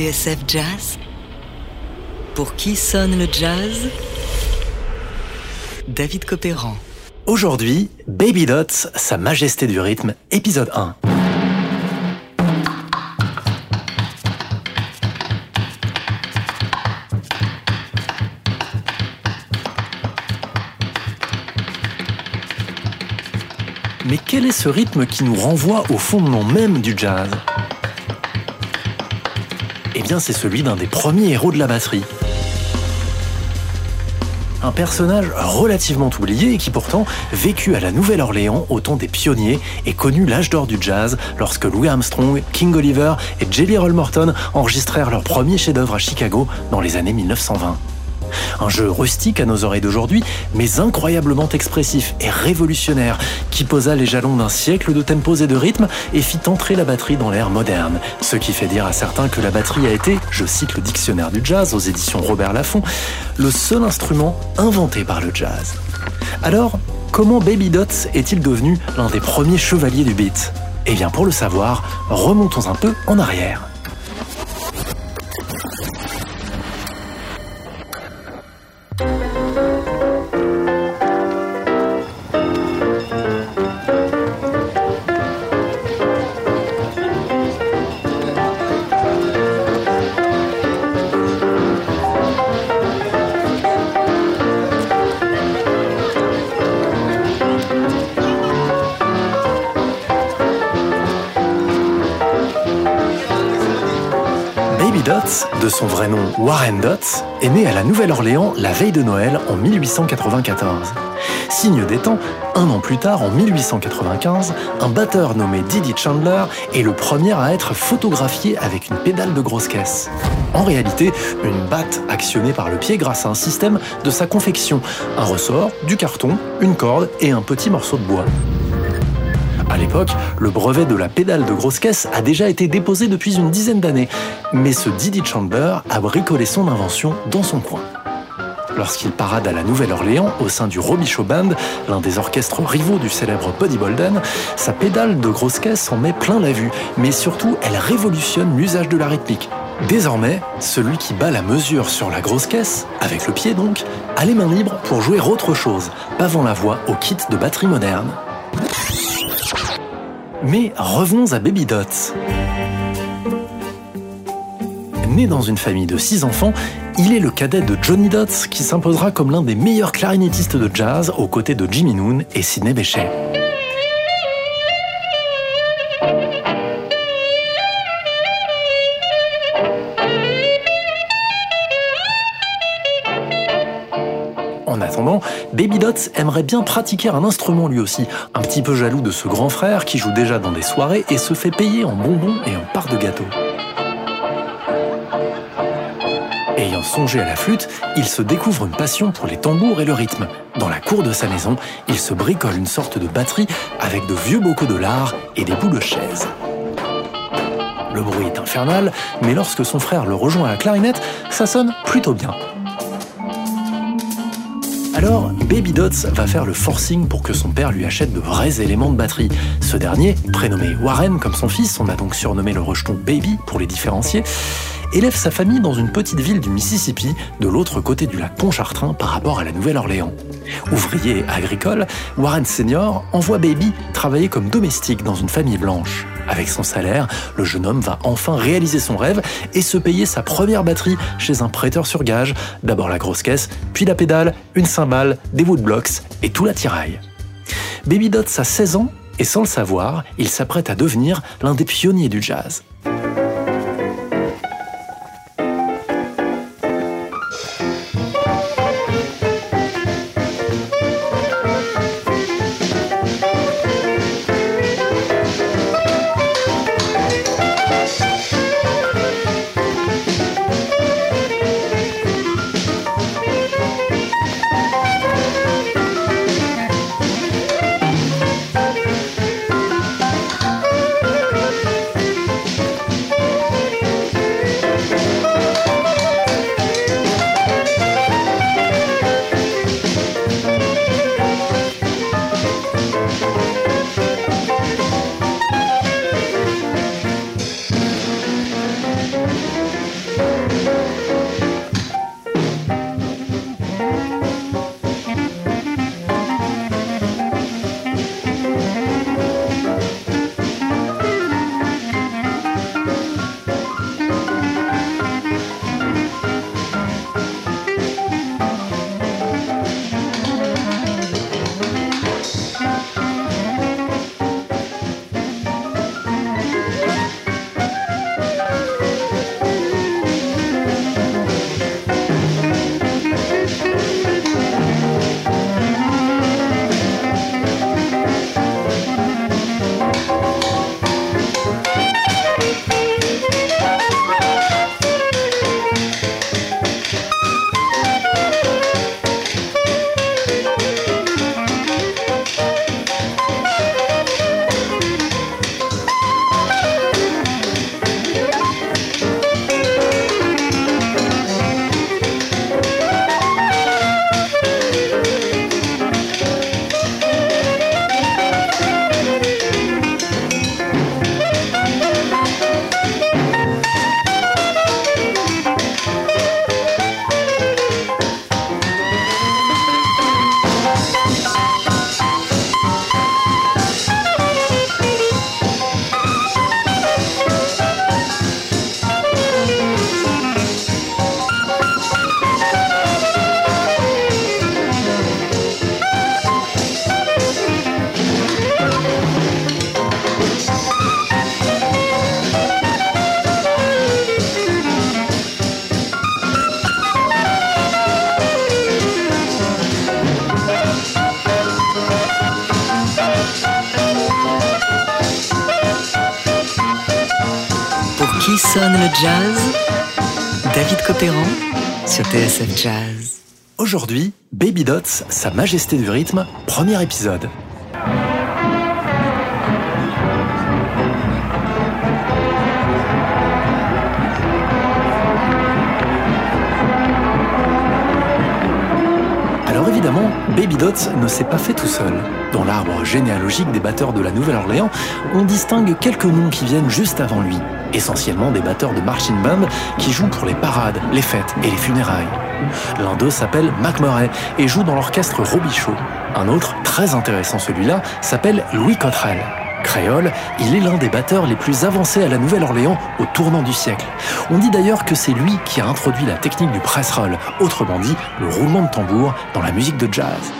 TSF Jazz Pour qui sonne le jazz? David Copéran. Aujourd'hui, Baby Dots, Sa Majesté du rythme, épisode 1. Mais quel est ce rythme qui nous renvoie au fondement même du jazz? C'est celui d'un des premiers héros de la batterie. Un personnage relativement oublié et qui pourtant vécut à la Nouvelle-Orléans au temps des pionniers et connu l'âge d'or du jazz lorsque Louis Armstrong, King Oliver et Jelly Roll Morton enregistrèrent leur premier chef-d'œuvre à Chicago dans les années 1920. Un jeu rustique à nos oreilles d'aujourd'hui, mais incroyablement expressif et révolutionnaire, qui posa les jalons d'un siècle de tempos et de rythmes et fit entrer la batterie dans l'ère moderne. Ce qui fait dire à certains que la batterie a été, je cite le dictionnaire du jazz aux éditions Robert Laffont, le seul instrument inventé par le jazz. Alors, comment Baby Dots est-il devenu l'un des premiers chevaliers du beat? Eh bien, pour le savoir, remontons un peu en arrière. Son vrai nom Warren Dots, est né à la Nouvelle-Orléans la veille de Noël en 1894. Signe des temps, un an plus tard, en 1895, un batteur nommé Didi Chandler est le premier à être photographié avec une pédale de grosse caisse. En réalité, une batte actionnée par le pied grâce à un système de sa confection, un ressort, du carton, une corde et un petit morceau de bois. L'époque, le brevet de la pédale de grosse caisse a déjà été déposé depuis une dizaine d'années, mais ce Didi Chandler a bricolé son invention dans son coin. Lorsqu'il parade à la Nouvelle-Orléans au sein du Robichaud Band, l'un des orchestres rivaux du célèbre Buddy Bolden, sa pédale de grosse caisse en met plein la vue, mais surtout elle révolutionne l'usage de la rythmique. Désormais, celui qui bat la mesure sur la grosse caisse, avec le pied donc, a les mains libres pour jouer autre chose, pavant la voix au kit de batterie moderne. Mais revenons à Baby Dots. Né dans une famille de six enfants, il est le cadet de Johnny Dots qui s'imposera comme l'un des meilleurs clarinettistes de jazz aux côtés de Jimmy Noon et Sidney Bechet. Baby Dots aimerait bien pratiquer un instrument lui aussi, un petit peu jaloux de ce grand frère qui joue déjà dans des soirées et se fait payer en bonbons et en parts de gâteau. Ayant songé à la flûte, il se découvre une passion pour les tambours et le rythme. Dans la cour de sa maison, il se bricole une sorte de batterie avec de vieux bocaux de lard et des bouts de chaise. Le bruit est infernal, mais lorsque son frère le rejoint à la clarinette, ça sonne plutôt bien. Alors, Baby Dots va faire le forcing pour que son père lui achète de vrais éléments de batterie. Ce dernier, prénommé Warren comme son fils, on a donc surnommé le rejeton Baby pour les différencier, élève sa famille dans une petite ville du Mississippi, de l'autre côté du lac Pontchartrain par rapport à la Nouvelle-Orléans. Ouvrier agricole, Warren Senior envoie Baby travailler comme domestique dans une famille blanche. Avec son salaire, le jeune homme va enfin réaliser son rêve et se payer sa première batterie chez un prêteur sur gage. D'abord la grosse caisse, puis la pédale, une cymbale, des woodblocks et tout l'attirail. Baby Dots a 16 ans et sans le savoir, il s'apprête à devenir l'un des pionniers du jazz. Sonne le jazz David Copéran sur TSF Jazz. Aujourd'hui, Baby Dots, Sa Majesté du rythme, premier épisode. Évidemment, Baby Dots ne s'est pas fait tout seul. Dans l'arbre généalogique des batteurs de la Nouvelle-Orléans, on distingue quelques noms qui viennent juste avant lui, essentiellement des batteurs de marching band qui jouent pour les parades, les fêtes et les funérailles. L'un d'eux s'appelle Mac Murray et joue dans l'orchestre Robichaud. Un autre, très intéressant celui-là, s'appelle Louis Cottrell. Créole, il est l'un des batteurs les plus avancés à la Nouvelle-Orléans au tournant du siècle. On dit d'ailleurs que c'est lui qui a introduit la technique du press roll, autrement dit le roulement de tambour, dans la musique de jazz.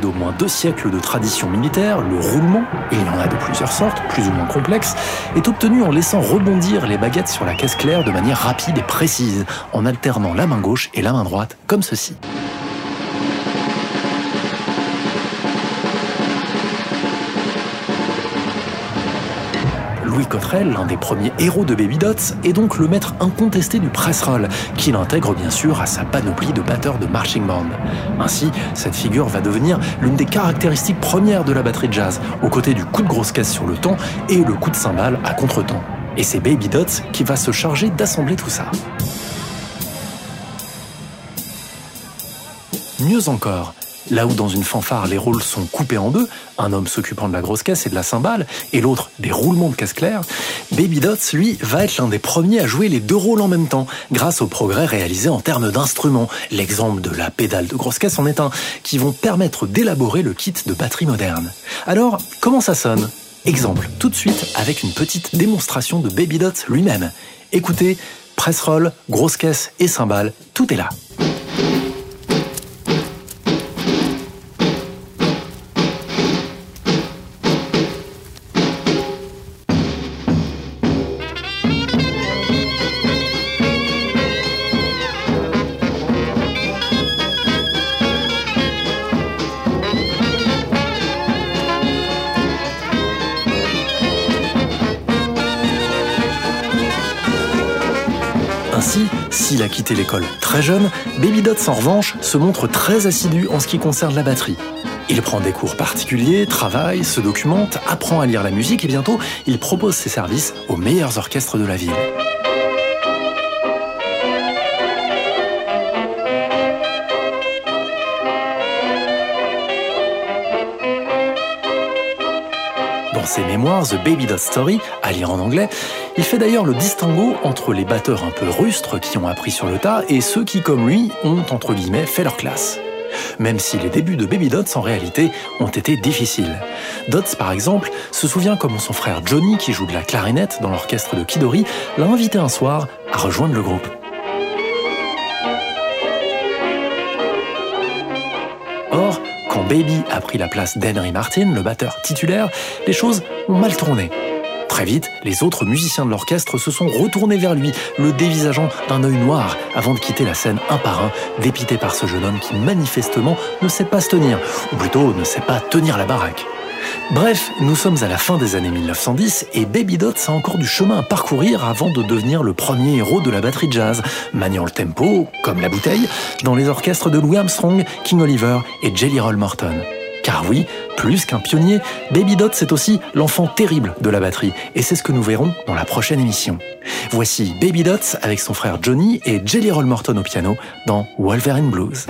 D'au moins deux siècles de tradition militaire, le roulement, et il en a de plusieurs sortes, plus ou moins complexes, est obtenu en laissant rebondir les baguettes sur la caisse claire de manière rapide et précise, en alternant la main gauche et la main droite, comme ceci. Louis Cottrell, l'un des premiers héros de Baby Dots, est donc le maître incontesté du press roll, qu'il intègre bien sûr à sa panoplie de batteurs de marching band. Ainsi, cette figure va devenir l'une des caractéristiques premières de la batterie de jazz, aux côtés du coup de grosse caisse sur le temps et le coup de cymbale à contre-temps. Et c'est Baby Dots qui va se charger d'assembler tout ça. Mieux encore, Là où dans une fanfare les rôles sont coupés en deux, un homme s'occupant de la grosse caisse et de la cymbale, et l'autre des roulements de caisse claire, Baby Dots, lui, va être l'un des premiers à jouer les deux rôles en même temps, grâce aux progrès réalisés en termes d'instruments. L'exemple de la pédale de grosse caisse en est un, qui vont permettre d'élaborer le kit de batterie moderne. Alors, comment ça sonne? Exemple, tout de suite avec une petite démonstration de Baby Dots lui-même. Écoutez, press roll, grosse caisse et cymbale, tout est là. Ainsi, s'il a quitté l'école très jeune, Baby Dots en revanche se montre très assidu en ce qui concerne la batterie. Il prend des cours particuliers, travaille, se documente, apprend à lire la musique et bientôt il propose ses services aux meilleurs orchestres de la ville. Dans ses mémoires The Baby Dot Story, à lire en anglais, il fait d'ailleurs le distinguo entre les batteurs un peu rustres qui ont appris sur le tas et ceux qui, comme lui, ont entre guillemets fait leur classe. Même si les débuts de Baby Dots en réalité ont été difficiles. Dots, par exemple, se souvient comment son frère Johnny, qui joue de la clarinette dans l'orchestre de Kidori, l'a invité un soir à rejoindre le groupe. Baby a pris la place d'Henry Martin, le batteur titulaire, les choses ont mal tourné. Très vite, les autres musiciens de l'orchestre se sont retournés vers lui, le dévisageant d'un œil noir, avant de quitter la scène un par un, dépité par ce jeune homme qui manifestement ne sait pas se tenir, ou plutôt ne sait pas tenir la baraque. Bref, nous sommes à la fin des années 1910 et Baby Dots a encore du chemin à parcourir avant de devenir le premier héros de la batterie jazz, maniant le tempo, comme la bouteille, dans les orchestres de Louis Armstrong, King Oliver et Jelly Roll Morton. Car oui, plus qu'un pionnier, Baby Dots c'est aussi l'enfant terrible de la batterie, et c'est ce que nous verrons dans la prochaine émission. Voici Baby Dots avec son frère Johnny et Jelly Roll Morton au piano dans Wolverine Blues.